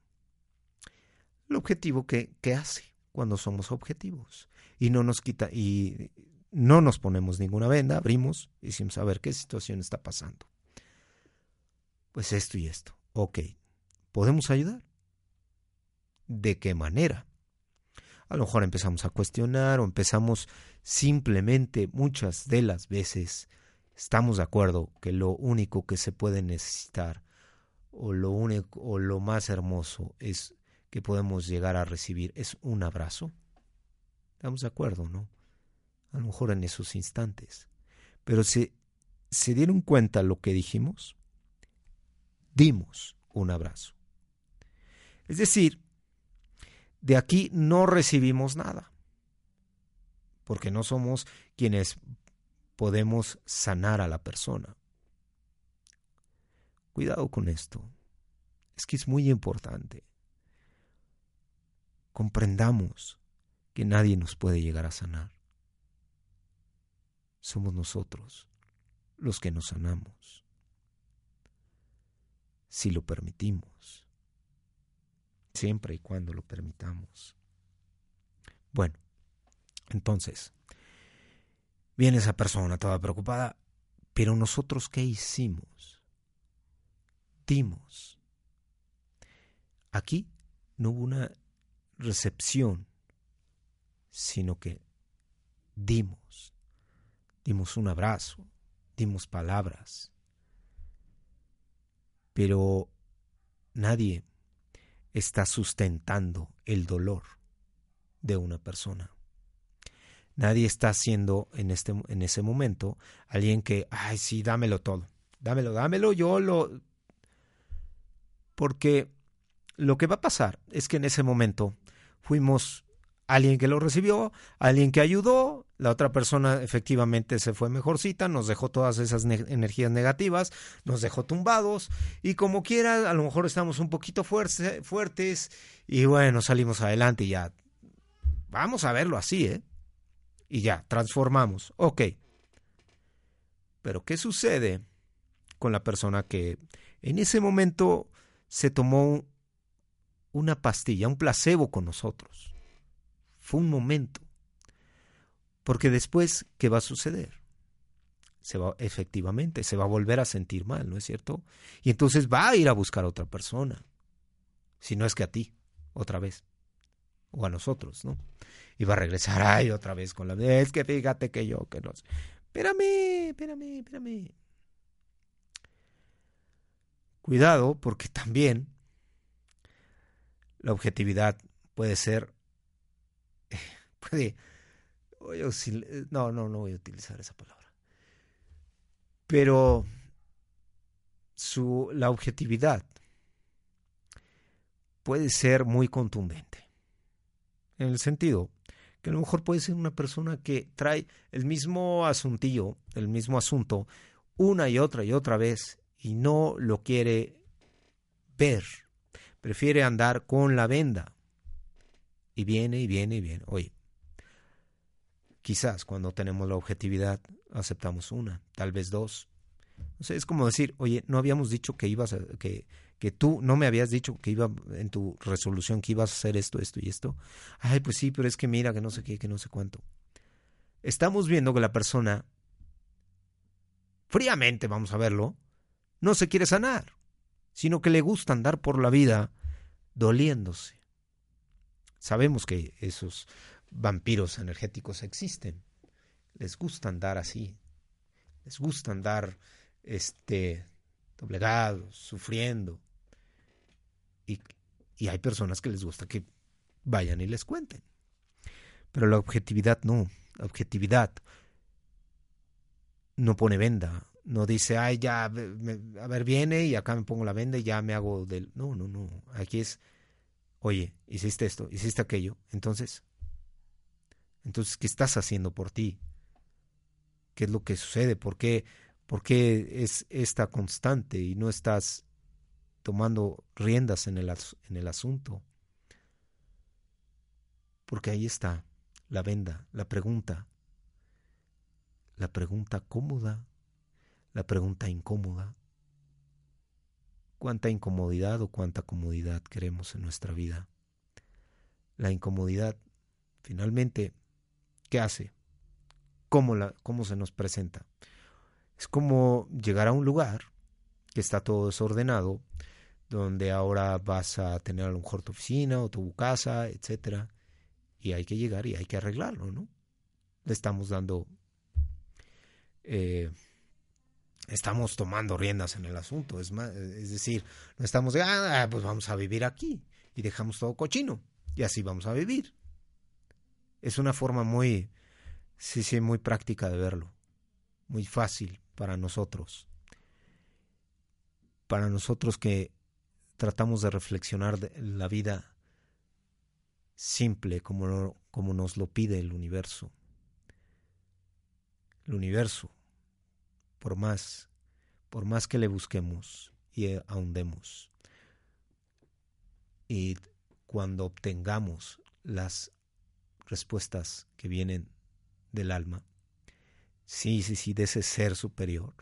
C: El objetivo que, que hace cuando somos objetivos y no nos quita y no nos ponemos ninguna venda, abrimos y a ver qué situación está pasando. Pues esto y esto. Ok, ¿podemos ayudar? ¿De qué manera? a lo mejor empezamos a cuestionar o empezamos simplemente muchas de las veces estamos de acuerdo que lo único que se puede necesitar o lo único o lo más hermoso es que podemos llegar a recibir es un abrazo. Estamos de acuerdo, ¿no? A lo mejor en esos instantes. Pero se, se dieron cuenta lo que dijimos, dimos un abrazo. Es decir, de aquí no recibimos nada, porque no somos quienes podemos sanar a la persona. Cuidado con esto, es que es muy importante. Comprendamos que nadie nos puede llegar a sanar. Somos nosotros los que nos sanamos, si lo permitimos siempre y cuando lo permitamos. Bueno, entonces, viene esa persona toda preocupada, pero nosotros ¿qué hicimos? Dimos. Aquí no hubo una recepción, sino que dimos. Dimos un abrazo, dimos palabras. Pero nadie está sustentando el dolor de una persona. Nadie está haciendo en, este, en ese momento alguien que, ay, sí, dámelo todo, dámelo, dámelo, yo lo... Porque lo que va a pasar es que en ese momento fuimos alguien que lo recibió, alguien que ayudó, la otra persona efectivamente se fue mejorcita, nos dejó todas esas energías negativas, nos dejó tumbados y como quiera, a lo mejor estamos un poquito fuertes y bueno, salimos adelante y ya. Vamos a verlo así, ¿eh? Y ya, transformamos. Ok. Pero ¿qué sucede con la persona que en ese momento se tomó una pastilla, un placebo con nosotros? Fue un momento. Porque después, ¿qué va a suceder? Se va, efectivamente, se va a volver a sentir mal, ¿no es cierto? Y entonces va a ir a buscar a otra persona. Si no es que a ti, otra vez. O a nosotros, ¿no? Y va a regresar ahí otra vez con la... Es que fíjate que yo, que no... Espérame, espérame, espérame. Cuidado porque también la objetividad puede ser, puede, no, no, no voy a utilizar esa palabra. Pero su, la objetividad puede ser muy contundente. En el sentido que a lo mejor puede ser una persona que trae el mismo asuntillo, el mismo asunto, una y otra y otra vez y no lo quiere ver. Prefiere andar con la venda. Y viene y viene y viene. Oye, quizás cuando tenemos la objetividad aceptamos una, tal vez dos. es como decir, oye, no habíamos dicho que ibas a, que, que tú no me habías dicho que iba en tu resolución que ibas a hacer esto, esto y esto. Ay, pues sí, pero es que mira que no sé qué, que no sé cuánto. Estamos viendo que la persona, fríamente vamos a verlo, no se quiere sanar, sino que le gusta andar por la vida doliéndose. Sabemos que esos vampiros energéticos existen. Les gusta andar así. Les gusta andar este doblegados, sufriendo. Y, y hay personas que les gusta que vayan y les cuenten. Pero la objetividad no. La objetividad no pone venda. No dice, ay, ya, a ver, viene y acá me pongo la venda y ya me hago del... No, no, no. Aquí es, oye, hiciste esto, hiciste aquello. Entonces, entonces, ¿qué estás haciendo por ti? ¿Qué es lo que sucede? ¿Por qué, por qué es esta constante y no estás tomando riendas en el, en el asunto? Porque ahí está la venda, la pregunta, la pregunta cómoda, la pregunta incómoda. ¿Cuánta incomodidad o cuánta comodidad queremos en nuestra vida? La incomodidad, finalmente, ¿qué hace? ¿Cómo, la, cómo se nos presenta? Es como llegar a un lugar que está todo desordenado, donde ahora vas a tener a lo mejor tu oficina o tu casa, etcétera, y hay que llegar y hay que arreglarlo, ¿no? Le estamos dando, eh, estamos tomando riendas en el asunto, es, más, es decir, no estamos de, ah, pues vamos a vivir aquí y dejamos todo cochino y así vamos a vivir. Es una forma muy, sí, sí, muy práctica de verlo, muy fácil para nosotros. Para nosotros que tratamos de reflexionar la vida simple como, como nos lo pide el universo. El universo, por más, por más que le busquemos y ahondemos, y cuando obtengamos las respuestas que vienen del alma, sí, sí, sí, de ese ser superior,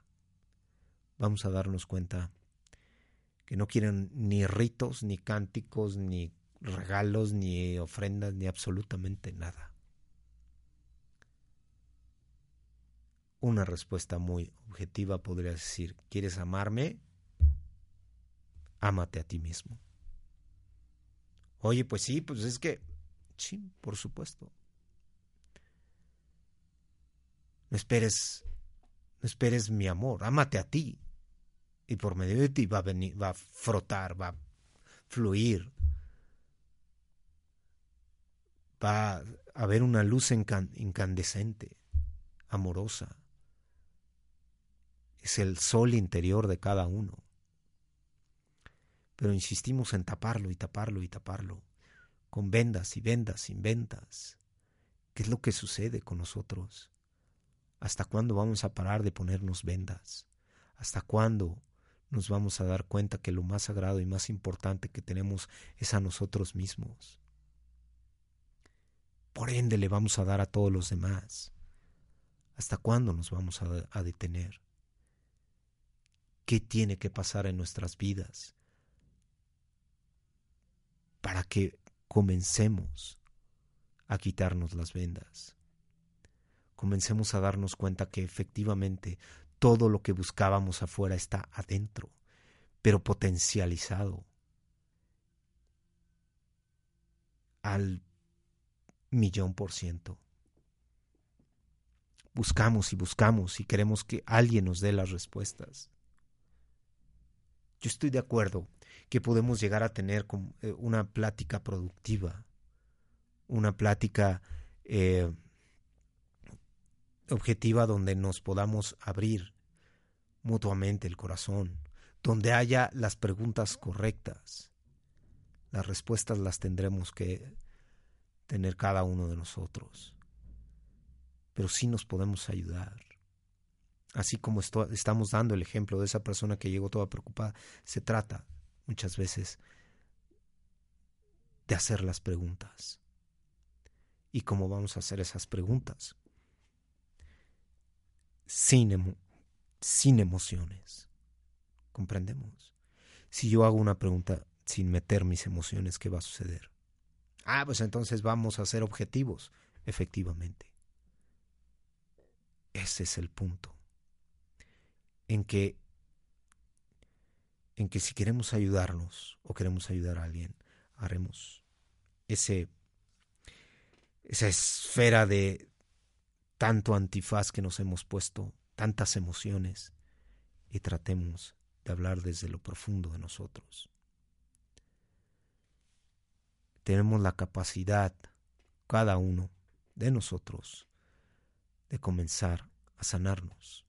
C: vamos a darnos cuenta que no quieren ni ritos, ni cánticos, ni regalos, ni ofrendas, ni absolutamente nada. Una respuesta muy objetiva podría decir, ¿quieres amarme? Ámate a ti mismo. Oye, pues sí, pues es que Sí, por supuesto. No esperes, no esperes mi amor, ámate a ti. Y por medio de ti va a venir, va a frotar, va a fluir. Va a haber una luz incandescente, amorosa. Es el sol interior de cada uno. Pero insistimos en taparlo y taparlo y taparlo con vendas y vendas sin vendas. ¿Qué es lo que sucede con nosotros? ¿Hasta cuándo vamos a parar de ponernos vendas? ¿Hasta cuándo nos vamos a dar cuenta que lo más sagrado y más importante que tenemos es a nosotros mismos? Por ende le vamos a dar a todos los demás. ¿Hasta cuándo nos vamos a, a detener? ¿Qué tiene que pasar en nuestras vidas para que comencemos a quitarnos las vendas. Comencemos a darnos cuenta que efectivamente todo lo que buscábamos afuera está adentro, pero potencializado al millón por ciento. Buscamos y buscamos y queremos que alguien nos dé las respuestas. Yo estoy de acuerdo que podemos llegar a tener eh, una plática productiva, una plática eh, objetiva donde nos podamos abrir mutuamente el corazón, donde haya las preguntas correctas. Las respuestas las tendremos que tener cada uno de nosotros. Pero sí nos podemos ayudar. Así como estamos dando el ejemplo de esa persona que llegó toda preocupada, se trata muchas veces de hacer las preguntas. ¿Y cómo vamos a hacer esas preguntas? Sin, sin emociones. ¿Comprendemos? Si yo hago una pregunta sin meter mis emociones, ¿qué va a suceder? Ah, pues entonces vamos a ser objetivos, efectivamente. Ese es el punto. En que en que si queremos ayudarnos o queremos ayudar a alguien, haremos ese esa esfera de tanto antifaz que nos hemos puesto, tantas emociones, y tratemos de hablar desde lo profundo de nosotros. Tenemos la capacidad, cada uno de nosotros, de comenzar a sanarnos.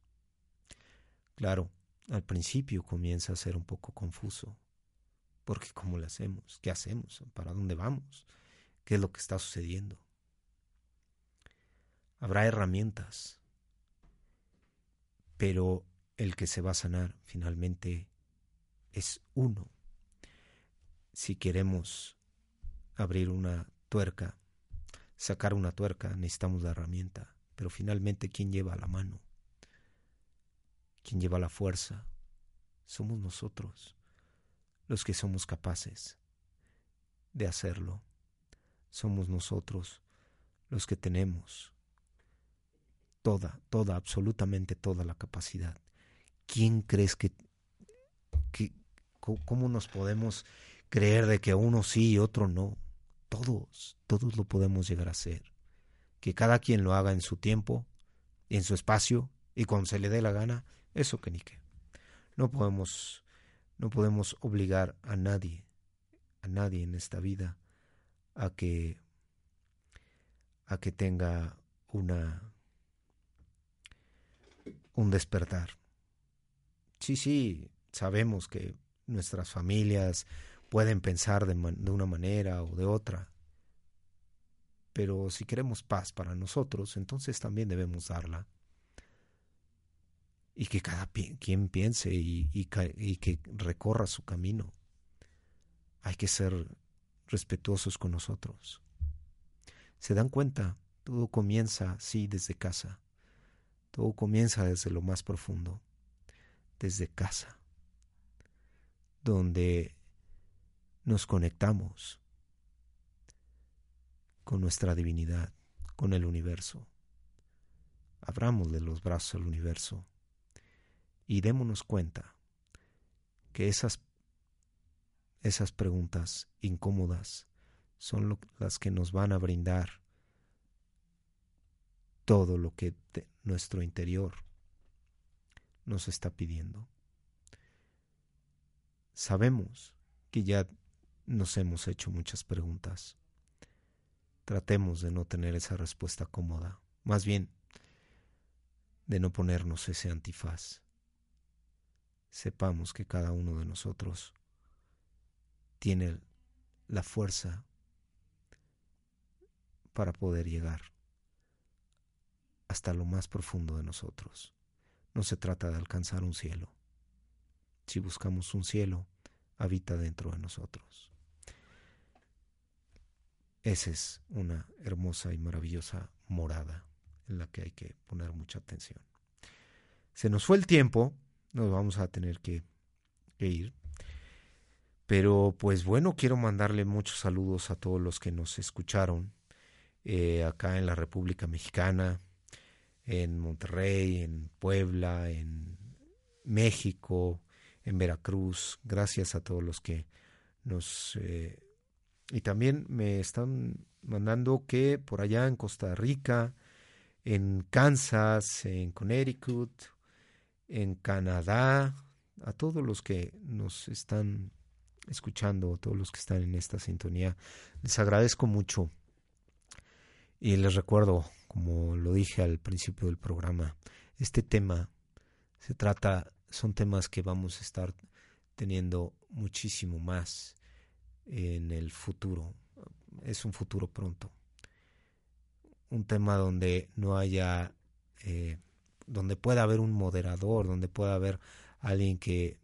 C: Claro, al principio comienza a ser un poco confuso, porque ¿cómo lo hacemos? ¿Qué hacemos? ¿Para dónde vamos? ¿Qué es lo que está sucediendo? Habrá herramientas, pero el que se va a sanar finalmente es uno. Si queremos abrir una tuerca, sacar una tuerca, necesitamos la herramienta, pero finalmente ¿quién lleva la mano? ¿Quién lleva la fuerza? Somos nosotros, los que somos capaces de hacerlo. Somos nosotros los que tenemos toda, toda, absolutamente toda la capacidad. ¿Quién crees que, que cómo nos podemos creer de que uno sí y otro no? Todos, todos lo podemos llegar a hacer. Que cada quien lo haga en su tiempo, en su espacio y cuando se le dé la gana, eso que ni qué. No podemos, no podemos obligar a nadie, a nadie en esta vida a que a que tenga una un despertar. Sí, sí, sabemos que nuestras familias pueden pensar de, de, una manera o de otra, pero si queremos paz para nosotros, entonces también debemos darla y que cada quien piense y, y, que recorra su camino. Hay que ser respetuosos con nosotros. ¿Se dan cuenta? Todo comienza, sí, desde casa. Todo comienza desde lo más profundo, desde casa, donde nos conectamos con nuestra divinidad, con el universo. Abramosle los brazos al universo y démonos cuenta que esas, esas preguntas incómodas son las que nos van a brindar todo lo que nuestro interior nos está pidiendo. Sabemos que ya nos hemos hecho muchas preguntas. Tratemos de no tener esa respuesta cómoda, más bien de no ponernos ese antifaz sepamos que cada uno de nosotros tiene la fuerza para poder llegar hasta lo más profundo de nosotros. No se trata de alcanzar un cielo. Si buscamos un cielo, habita dentro de nosotros. Esa es una hermosa y maravillosa morada en la que hay que poner mucha atención. Se nos fue el tiempo, nos vamos a tener que, ir. Pero pues bueno, quiero mandarle muchos saludos a todos los que nos escucharon eh, acá en la República Mexicana, en Monterrey, en Puebla, en México, en Veracruz. Gracias a todos los que nos... Eh, y también me están mandando que por allá en Costa Rica, en Kansas, en Connecticut, en Canadá, a todos los que nos están escuchando, todos los que están en esta sintonía, les agradezco mucho y les recuerdo, como lo dije al principio del programa, este tema se trata, son temas que vamos a estar teniendo muchísimo más en el futuro. Es un futuro pronto. Un tema donde no haya, eh, donde pueda haber un moderador, donde pueda haber alguien que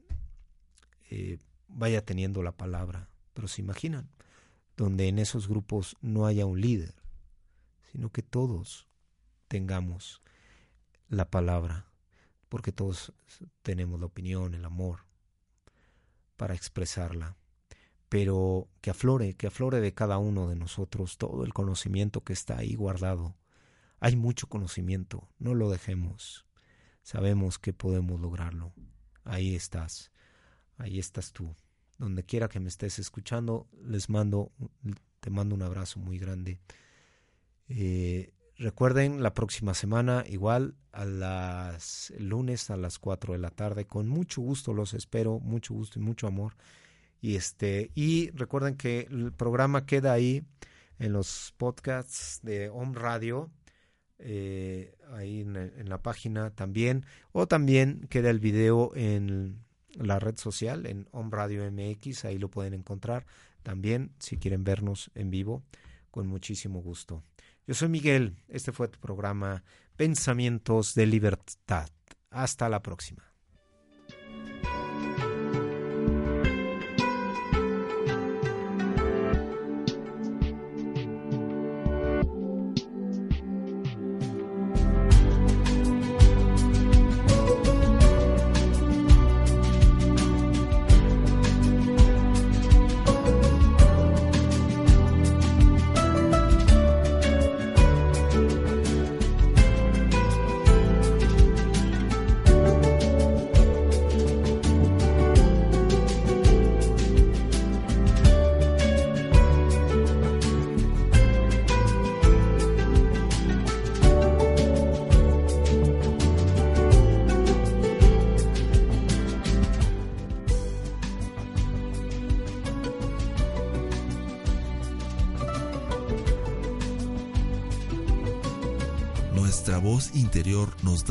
C: eh, vaya teniendo la palabra. Pero se imaginan, donde en esos grupos no haya un líder, sino que todos tengamos la palabra, porque todos tenemos la opinión, el amor, para expresarla, pero que aflore, que aflore de cada uno de nosotros todo el conocimiento que está ahí guardado. Hay mucho conocimiento, no lo dejemos. Sabemos que podemos lograrlo. Ahí estás, ahí estás tú. Donde quiera que me estés escuchando, les mando, te mando un abrazo muy grande. Eh, recuerden, la próxima semana, igual a las lunes a las 4 de la tarde, con mucho gusto los espero, mucho gusto y mucho amor. Y este, y recuerden que el programa queda ahí en los podcasts de Home Radio, eh, ahí en, en, la página también, o también queda el video en la red social, en Home Radio MX, ahí lo pueden encontrar también, si quieren vernos en vivo, con muchísimo gusto. Yo soy Miguel, este fue tu programa Pensamientos de Libertad. Hasta la próxima.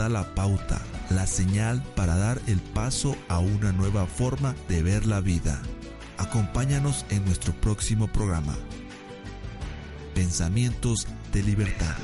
B: La pauta, la señal para dar el paso a una nueva forma de ver la vida. Acompáñanos en nuestro próximo programa. Pensamientos de libertad.